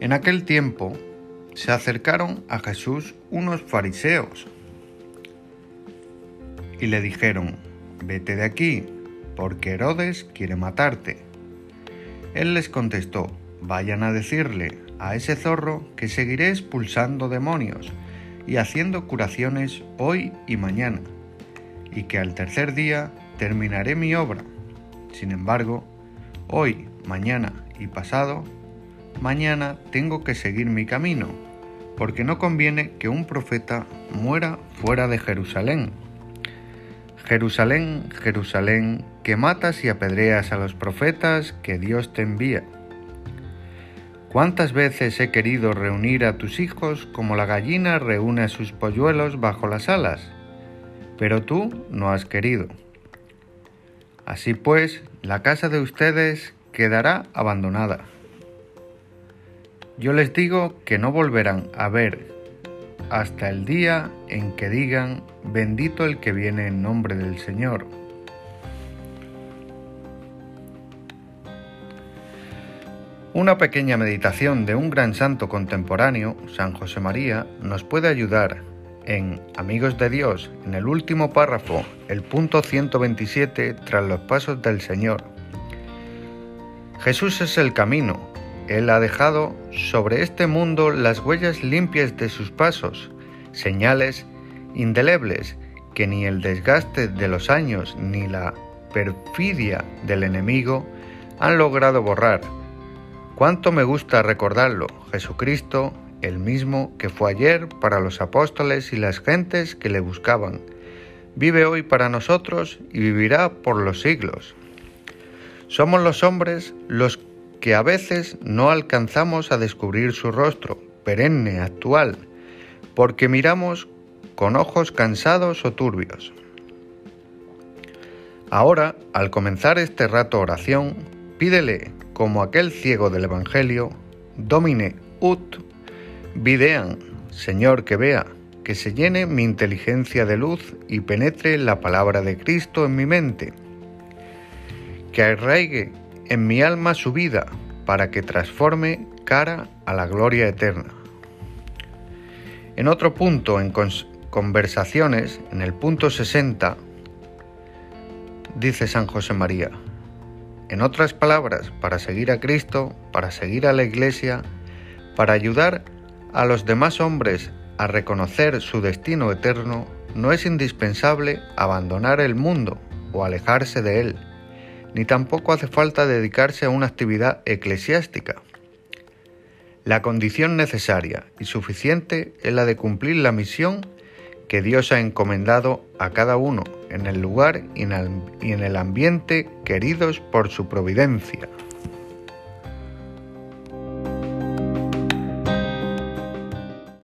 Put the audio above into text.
En aquel tiempo se acercaron a Jesús unos fariseos y le dijeron, vete de aquí, porque Herodes quiere matarte. Él les contestó, vayan a decirle a ese zorro que seguiré expulsando demonios y haciendo curaciones hoy y mañana, y que al tercer día terminaré mi obra. Sin embargo, hoy, mañana y pasado, mañana tengo que seguir mi camino, porque no conviene que un profeta muera fuera de Jerusalén. Jerusalén, Jerusalén, que matas y apedreas a los profetas que Dios te envía. ¿Cuántas veces he querido reunir a tus hijos como la gallina reúne a sus polluelos bajo las alas? Pero tú no has querido. Así pues, la casa de ustedes quedará abandonada. Yo les digo que no volverán a ver hasta el día en que digan, bendito el que viene en nombre del Señor. Una pequeña meditación de un gran santo contemporáneo, San José María, nos puede ayudar en Amigos de Dios, en el último párrafo, el punto 127, tras los pasos del Señor. Jesús es el camino. Él ha dejado sobre este mundo las huellas limpias de sus pasos, señales indelebles que ni el desgaste de los años ni la perfidia del enemigo han logrado borrar Cuánto me gusta recordarlo, Jesucristo, el mismo que fue ayer para los apóstoles y las gentes que le buscaban, vive hoy para nosotros y vivirá por los siglos. Somos los hombres los que a veces no alcanzamos a descubrir su rostro, perenne, actual, porque miramos con ojos cansados o turbios. Ahora, al comenzar este rato oración, pídele como aquel ciego del Evangelio, domine ut videan, Señor que vea, que se llene mi inteligencia de luz y penetre la palabra de Cristo en mi mente, que arraigue en mi alma su vida para que transforme cara a la gloria eterna. En otro punto, en conversaciones, en el punto 60, dice San José María, en otras palabras, para seguir a Cristo, para seguir a la Iglesia, para ayudar a los demás hombres a reconocer su destino eterno, no es indispensable abandonar el mundo o alejarse de él, ni tampoco hace falta dedicarse a una actividad eclesiástica. La condición necesaria y suficiente es la de cumplir la misión que Dios ha encomendado a cada uno en el lugar y en el ambiente queridos por su providencia.